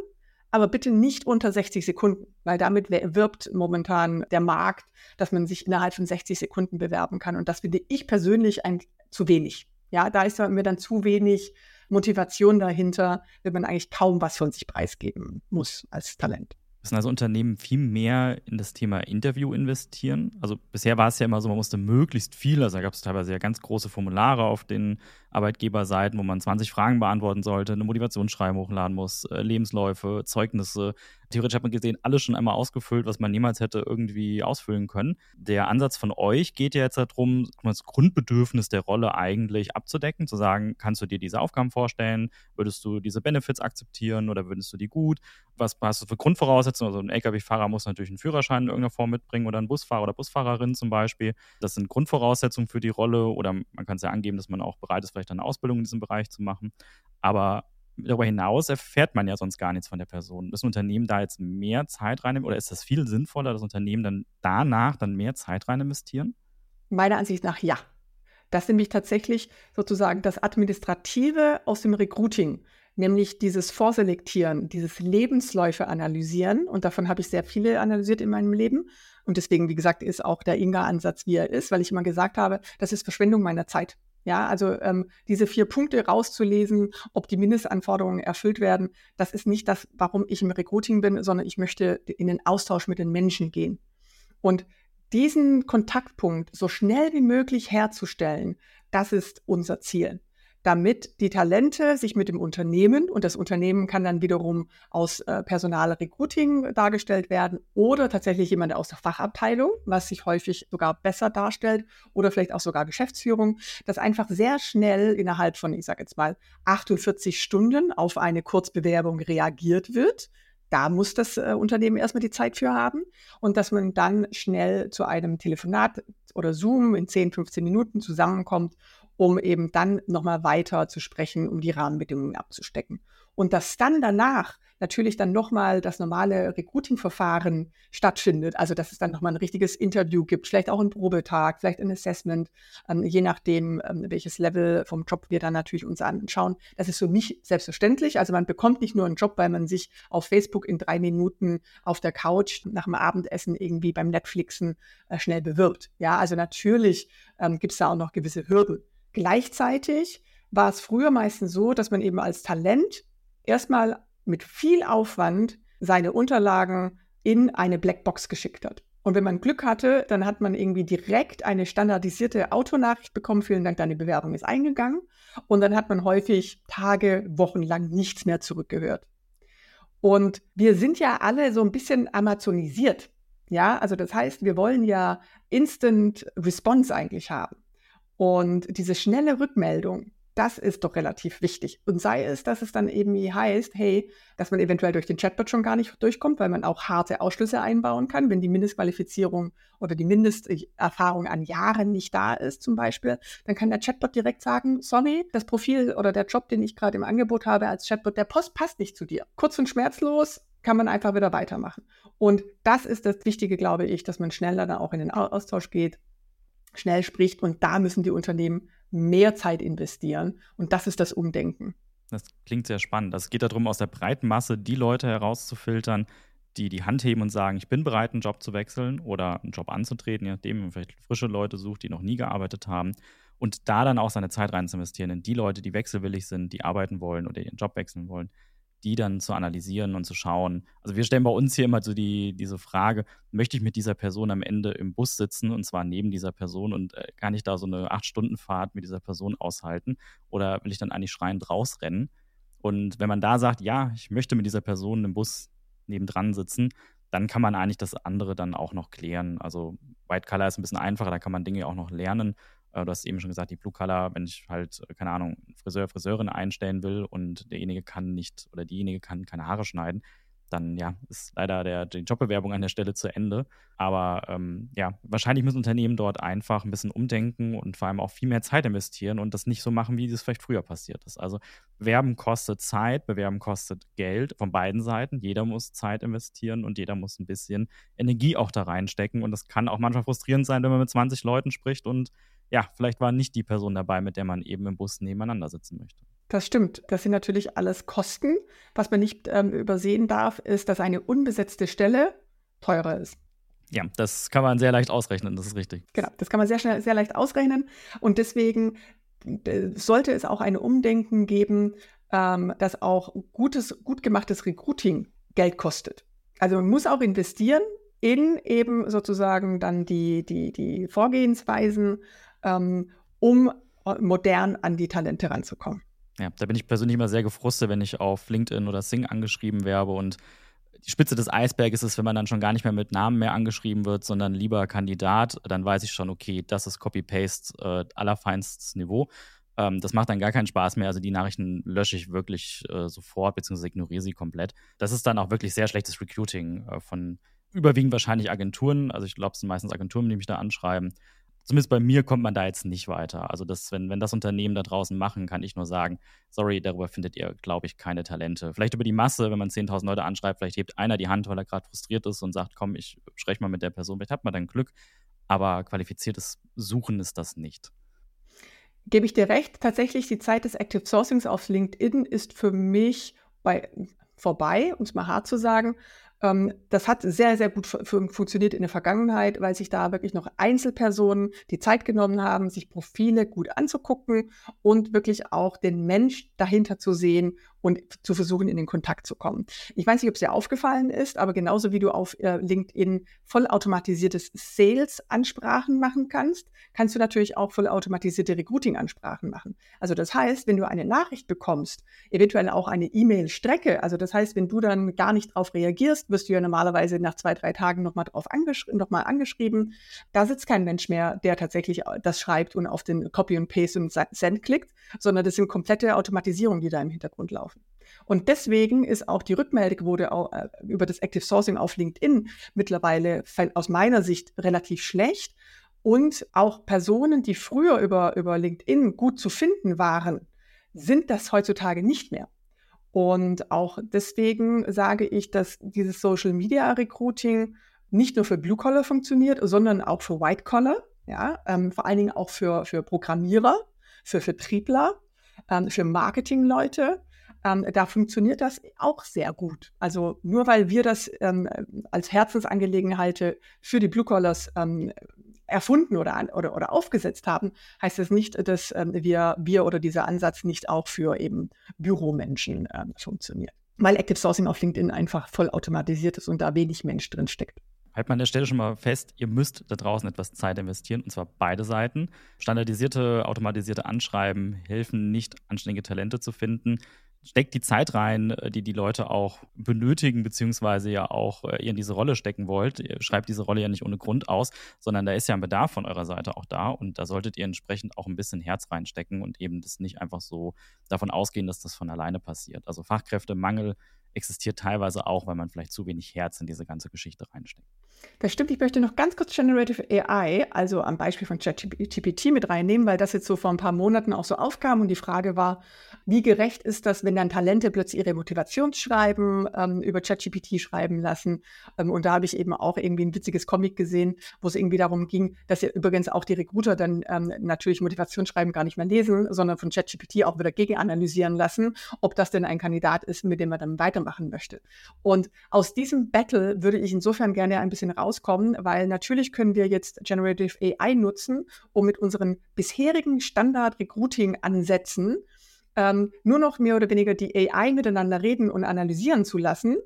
Speaker 2: Aber bitte nicht unter 60 Sekunden, weil damit wirbt momentan der Markt, dass man sich innerhalb von 60 Sekunden bewerben kann. Und das finde ich persönlich ein, zu wenig. Ja, da ist mir dann zu wenig Motivation dahinter, wenn man eigentlich kaum was von sich preisgeben muss als Talent.
Speaker 1: Müssen also Unternehmen viel mehr in das Thema Interview investieren? Also bisher war es ja immer so, man musste möglichst viel, also da gab es teilweise ja ganz große Formulare auf den Arbeitgeberseiten, wo man 20 Fragen beantworten sollte, eine Motivationsschreiben hochladen muss, äh, Lebensläufe, Zeugnisse. Theoretisch hat man gesehen, alles schon einmal ausgefüllt, was man niemals hätte irgendwie ausfüllen können. Der Ansatz von euch geht ja jetzt darum, das Grundbedürfnis der Rolle eigentlich abzudecken, zu sagen, kannst du dir diese Aufgaben vorstellen? Würdest du diese Benefits akzeptieren oder würdest du die gut? Was hast du für Grundvoraussetzungen? Also ein Lkw-Fahrer muss natürlich einen Führerschein in irgendeiner Form mitbringen oder ein Busfahrer oder Busfahrerin zum Beispiel. Das sind Grundvoraussetzungen für die Rolle oder man kann es ja angeben, dass man auch bereit ist, vielleicht eine Ausbildung in diesem Bereich zu machen. Aber darüber hinaus erfährt man ja sonst gar nichts von der Person. Müssen Unternehmen da jetzt mehr Zeit rein oder ist das viel sinnvoller, dass Unternehmen dann danach dann mehr Zeit rein investieren?
Speaker 2: Meiner Ansicht nach ja. Das ist nämlich tatsächlich sozusagen das Administrative aus dem Recruiting, nämlich dieses Vorselektieren, dieses Lebensläufe analysieren. Und davon habe ich sehr viele analysiert in meinem Leben. Und deswegen, wie gesagt, ist auch der Inga-Ansatz, wie er ist, weil ich immer gesagt habe, das ist Verschwendung meiner Zeit. Ja, also ähm, diese vier Punkte rauszulesen, ob die Mindestanforderungen erfüllt werden, das ist nicht das, warum ich im Recruiting bin, sondern ich möchte in den Austausch mit den Menschen gehen. Und diesen Kontaktpunkt so schnell wie möglich herzustellen, das ist unser Ziel damit die Talente sich mit dem Unternehmen und das Unternehmen kann dann wiederum aus äh, Personalrecruiting dargestellt werden oder tatsächlich jemand aus der Fachabteilung, was sich häufig sogar besser darstellt oder vielleicht auch sogar Geschäftsführung, dass einfach sehr schnell innerhalb von, ich sage jetzt mal, 48 Stunden auf eine Kurzbewerbung reagiert wird. Da muss das äh, Unternehmen erstmal die Zeit für haben und dass man dann schnell zu einem Telefonat oder Zoom in 10, 15 Minuten zusammenkommt um eben dann nochmal weiter zu sprechen, um die Rahmenbedingungen abzustecken. Und dass dann danach natürlich dann nochmal das normale Recruiting-Verfahren stattfindet, also dass es dann nochmal ein richtiges Interview gibt, vielleicht auch ein Probetag, vielleicht ein Assessment, ähm, je nachdem, ähm, welches Level vom Job wir dann natürlich uns anschauen. Das ist für mich selbstverständlich. Also man bekommt nicht nur einen Job, weil man sich auf Facebook in drei Minuten auf der Couch nach dem Abendessen irgendwie beim Netflixen äh, schnell bewirbt. Ja, also natürlich ähm, gibt es da auch noch gewisse Hürden. Gleichzeitig war es früher meistens so, dass man eben als Talent erstmal mit viel Aufwand seine Unterlagen in eine Blackbox geschickt hat. Und wenn man Glück hatte, dann hat man irgendwie direkt eine standardisierte Autonachricht bekommen, vielen Dank, deine Bewerbung ist eingegangen. Und dann hat man häufig Tage, Wochen lang nichts mehr zurückgehört. Und wir sind ja alle so ein bisschen amazonisiert. Ja, also das heißt, wir wollen ja Instant Response eigentlich haben. Und diese schnelle Rückmeldung, das ist doch relativ wichtig. Und sei es, dass es dann eben heißt, hey, dass man eventuell durch den Chatbot schon gar nicht durchkommt, weil man auch harte Ausschlüsse einbauen kann, wenn die Mindestqualifizierung oder die Mindesterfahrung an Jahren nicht da ist, zum Beispiel, dann kann der Chatbot direkt sagen, sorry, das Profil oder der Job, den ich gerade im Angebot habe als Chatbot, der Post passt nicht zu dir. Kurz und schmerzlos kann man einfach wieder weitermachen. Und das ist das Wichtige, glaube ich, dass man schneller dann auch in den Austausch geht schnell spricht. Und da müssen die Unternehmen mehr Zeit investieren. Und das ist das Umdenken.
Speaker 1: Das klingt sehr spannend. Es geht darum, aus der breiten Masse die Leute herauszufiltern, die die Hand heben und sagen, ich bin bereit, einen Job zu wechseln oder einen Job anzutreten, je nachdem, man vielleicht frische Leute sucht, die noch nie gearbeitet haben. Und da dann auch seine Zeit rein zu investieren in die Leute, die wechselwillig sind, die arbeiten wollen oder ihren Job wechseln wollen die dann zu analysieren und zu schauen. Also wir stellen bei uns hier immer so die, diese Frage, möchte ich mit dieser Person am Ende im Bus sitzen und zwar neben dieser Person und äh, kann ich da so eine Acht-Stunden-Fahrt mit dieser Person aushalten oder will ich dann eigentlich schreiend rausrennen? Und wenn man da sagt, ja, ich möchte mit dieser Person im Bus nebendran sitzen, dann kann man eigentlich das andere dann auch noch klären. Also White Color ist ein bisschen einfacher, da kann man Dinge auch noch lernen. Äh, du hast eben schon gesagt, die Blue Color, wenn ich halt, äh, keine Ahnung, Friseur, Friseurin einstellen will und derjenige kann nicht oder diejenige kann keine Haare schneiden, dann ja, ist leider der, die Jobbewerbung an der Stelle zu Ende. Aber ähm, ja, wahrscheinlich müssen Unternehmen dort einfach ein bisschen umdenken und vor allem auch viel mehr Zeit investieren und das nicht so machen, wie das vielleicht früher passiert ist. Also Bewerben kostet Zeit, Bewerben kostet Geld von beiden Seiten. Jeder muss Zeit investieren und jeder muss ein bisschen Energie auch da reinstecken. Und das kann auch manchmal frustrierend sein, wenn man mit 20 Leuten spricht und ja, vielleicht war nicht die Person dabei, mit der man eben im Bus nebeneinander sitzen möchte.
Speaker 2: Das stimmt. Das sind natürlich alles Kosten. Was man nicht ähm, übersehen darf, ist, dass eine unbesetzte Stelle teurer ist.
Speaker 1: Ja, das kann man sehr leicht ausrechnen, das ist richtig.
Speaker 2: Genau, das kann man sehr schnell, sehr leicht ausrechnen. Und deswegen sollte es auch ein Umdenken geben, ähm, dass auch gutes, gut gemachtes Recruiting Geld kostet. Also man muss auch investieren in eben sozusagen dann die, die, die Vorgehensweisen ähm, um äh, modern an die Talente ranzukommen.
Speaker 1: Ja, da bin ich persönlich immer sehr gefrustet, wenn ich auf LinkedIn oder Sing angeschrieben werbe und die Spitze des Eisberges ist, wenn man dann schon gar nicht mehr mit Namen mehr angeschrieben wird, sondern lieber Kandidat, dann weiß ich schon, okay, das ist Copy-Paste äh, allerfeinstes Niveau. Ähm, das macht dann gar keinen Spaß mehr. Also die Nachrichten lösche ich wirklich äh, sofort, beziehungsweise ignoriere sie komplett. Das ist dann auch wirklich sehr schlechtes Recruiting äh, von überwiegend wahrscheinlich Agenturen. Also ich glaube, es sind meistens Agenturen, die mich da anschreiben zumindest bei mir kommt man da jetzt nicht weiter. Also das, wenn, wenn das Unternehmen da draußen machen, kann ich nur sagen, sorry, darüber findet ihr, glaube ich, keine Talente. Vielleicht über die Masse, wenn man 10.000 Leute anschreibt, vielleicht hebt einer die Hand, weil er gerade frustriert ist und sagt, komm, ich spreche mal mit der Person, vielleicht hat man dann Glück. Aber qualifiziertes Suchen ist das nicht.
Speaker 2: Gebe ich dir recht, tatsächlich die Zeit des Active Sourcings auf LinkedIn ist für mich bei, vorbei, um es mal hart zu sagen. Ähm, das hat sehr, sehr gut funktioniert in der Vergangenheit, weil sich da wirklich noch Einzelpersonen die Zeit genommen haben, sich Profile gut anzugucken und wirklich auch den Mensch dahinter zu sehen und zu versuchen, in den Kontakt zu kommen. Ich weiß nicht, ob es dir aufgefallen ist, aber genauso wie du auf äh, LinkedIn vollautomatisiertes Sales-Ansprachen machen kannst, kannst du natürlich auch vollautomatisierte Recruiting-Ansprachen machen. Also das heißt, wenn du eine Nachricht bekommst, eventuell auch eine E-Mail-Strecke, also das heißt, wenn du dann gar nicht darauf reagierst, wirst du ja normalerweise nach zwei, drei Tagen nochmal drauf angesch noch angeschrieben. Da sitzt kein Mensch mehr, der tatsächlich äh, das schreibt und auf den Copy und Paste und Send klickt, sondern das sind komplette Automatisierungen, die da im Hintergrund laufen. Und deswegen ist auch die Rückmeldequote äh, über das Active Sourcing auf LinkedIn mittlerweile aus meiner Sicht relativ schlecht. Und auch Personen, die früher über, über LinkedIn gut zu finden waren, sind das heutzutage nicht mehr. Und auch deswegen sage ich, dass dieses Social Media Recruiting nicht nur für Blue Collar funktioniert, sondern auch für White Collar, ja, ähm, vor allen Dingen auch für, für Programmierer, für Vertriebler, ähm, für Marketingleute ähm, da funktioniert das auch sehr gut. Also nur weil wir das ähm, als Herzensangelegenheit für die Blue Collars ähm, erfunden oder, oder, oder aufgesetzt haben, heißt das nicht, dass ähm, wir, wir oder dieser Ansatz nicht auch für eben Büromenschen ähm, funktioniert. Weil Active Sourcing auf LinkedIn einfach voll automatisiert ist und da wenig Mensch drin steckt.
Speaker 1: Halt mal an der Stelle schon mal fest, ihr müsst da draußen etwas Zeit investieren, und zwar beide Seiten. Standardisierte, automatisierte Anschreiben helfen nicht, anständige Talente zu finden steckt die Zeit rein, äh, die die Leute auch benötigen, beziehungsweise ja auch äh, ihr in diese Rolle stecken wollt. Ihr schreibt diese Rolle ja nicht ohne Grund aus, sondern da ist ja ein Bedarf von eurer Seite auch da und da solltet ihr entsprechend auch ein bisschen Herz reinstecken und eben das nicht einfach so davon ausgehen, dass das von alleine passiert. Also Fachkräftemangel existiert teilweise auch, weil man vielleicht zu wenig Herz in diese ganze Geschichte reinsteckt.
Speaker 2: Das stimmt. Ich möchte noch ganz kurz Generative AI, also am Beispiel von ChatGPT mit reinnehmen, weil das jetzt so vor ein paar Monaten auch so aufkam und die Frage war, wie gerecht ist das, wenn dann Talente plötzlich ihre Motivationsschreiben ähm, über ChatGPT schreiben lassen? Ähm, und da habe ich eben auch irgendwie ein witziges Comic gesehen, wo es irgendwie darum ging, dass ja übrigens auch die Recruiter dann ähm, natürlich Motivationsschreiben gar nicht mehr lesen, sondern von ChatGPT auch wieder gegenanalysieren lassen, ob das denn ein Kandidat ist, mit dem man dann weitermachen möchte. Und aus diesem Battle würde ich insofern gerne ein bisschen bisschen rauskommen, weil natürlich können wir jetzt Generative AI nutzen, um mit unseren bisherigen Standard-Recruiting-Ansätzen ähm, nur noch mehr oder weniger die AI miteinander reden und analysieren zu lassen.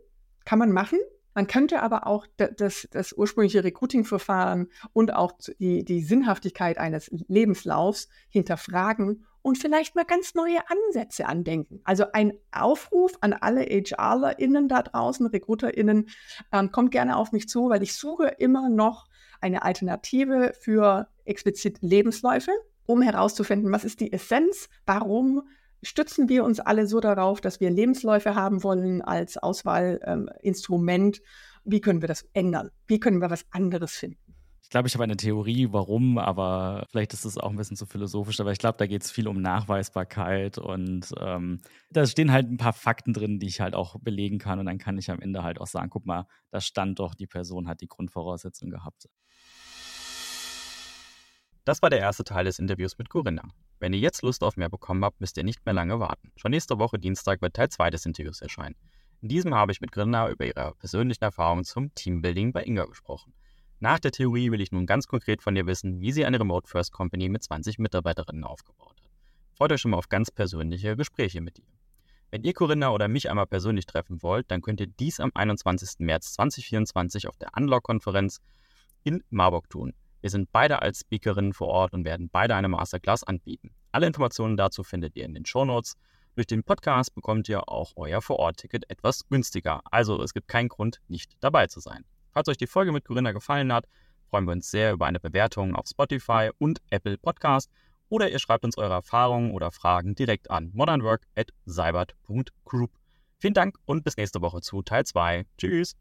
Speaker 2: Kann man machen. Man könnte aber auch das, das ursprüngliche Recruiting-Verfahren und auch die, die Sinnhaftigkeit eines Lebenslaufs hinterfragen und vielleicht mal ganz neue Ansätze andenken. Also ein Aufruf an alle HRlerInnen da draußen, RecruiterInnen, ähm, kommt gerne auf mich zu, weil ich suche immer noch eine Alternative für explizit Lebensläufe, um herauszufinden, was ist die Essenz, warum stützen wir uns alle so darauf, dass wir Lebensläufe haben wollen als Auswahlinstrument. Ähm, Wie können wir das ändern? Wie können wir was anderes finden?
Speaker 1: Glaube, ich habe eine Theorie, warum, aber vielleicht ist es auch ein bisschen zu philosophisch. Aber ich glaube, da geht es viel um Nachweisbarkeit und ähm, da stehen halt ein paar Fakten drin, die ich halt auch belegen kann. Und dann kann ich am Ende halt auch sagen, guck mal, da stand doch, die Person hat die Grundvoraussetzungen gehabt.
Speaker 3: Das war der erste Teil des Interviews mit Corinna. Wenn ihr jetzt Lust auf mehr bekommen habt, müsst ihr nicht mehr lange warten. Schon nächste Woche Dienstag wird Teil 2 des Interviews erscheinen. In diesem habe ich mit Corinna über ihre persönlichen Erfahrungen zum Teambuilding bei Inga gesprochen. Nach der Theorie will ich nun ganz konkret von dir wissen, wie sie eine Remote First Company mit 20 Mitarbeiterinnen aufgebaut hat. Freut euch schon mal auf ganz persönliche Gespräche mit ihr. Wenn ihr Corinna oder mich einmal persönlich treffen wollt, dann könnt ihr dies am 21. März 2024 auf der Unlock-Konferenz in Marburg tun. Wir sind beide als Speakerinnen vor Ort und werden beide eine Masterclass anbieten. Alle Informationen dazu findet ihr in den Shownotes. Durch den Podcast bekommt ihr auch euer Vor-Ort-Ticket etwas günstiger. Also es gibt keinen Grund, nicht dabei zu sein. Falls euch die Folge mit Corinna gefallen hat, freuen wir uns sehr über eine Bewertung auf Spotify und Apple Podcast oder ihr schreibt uns eure Erfahrungen oder Fragen direkt an modernwork.seibert.group. Vielen Dank und bis nächste Woche zu Teil 2. Tschüss!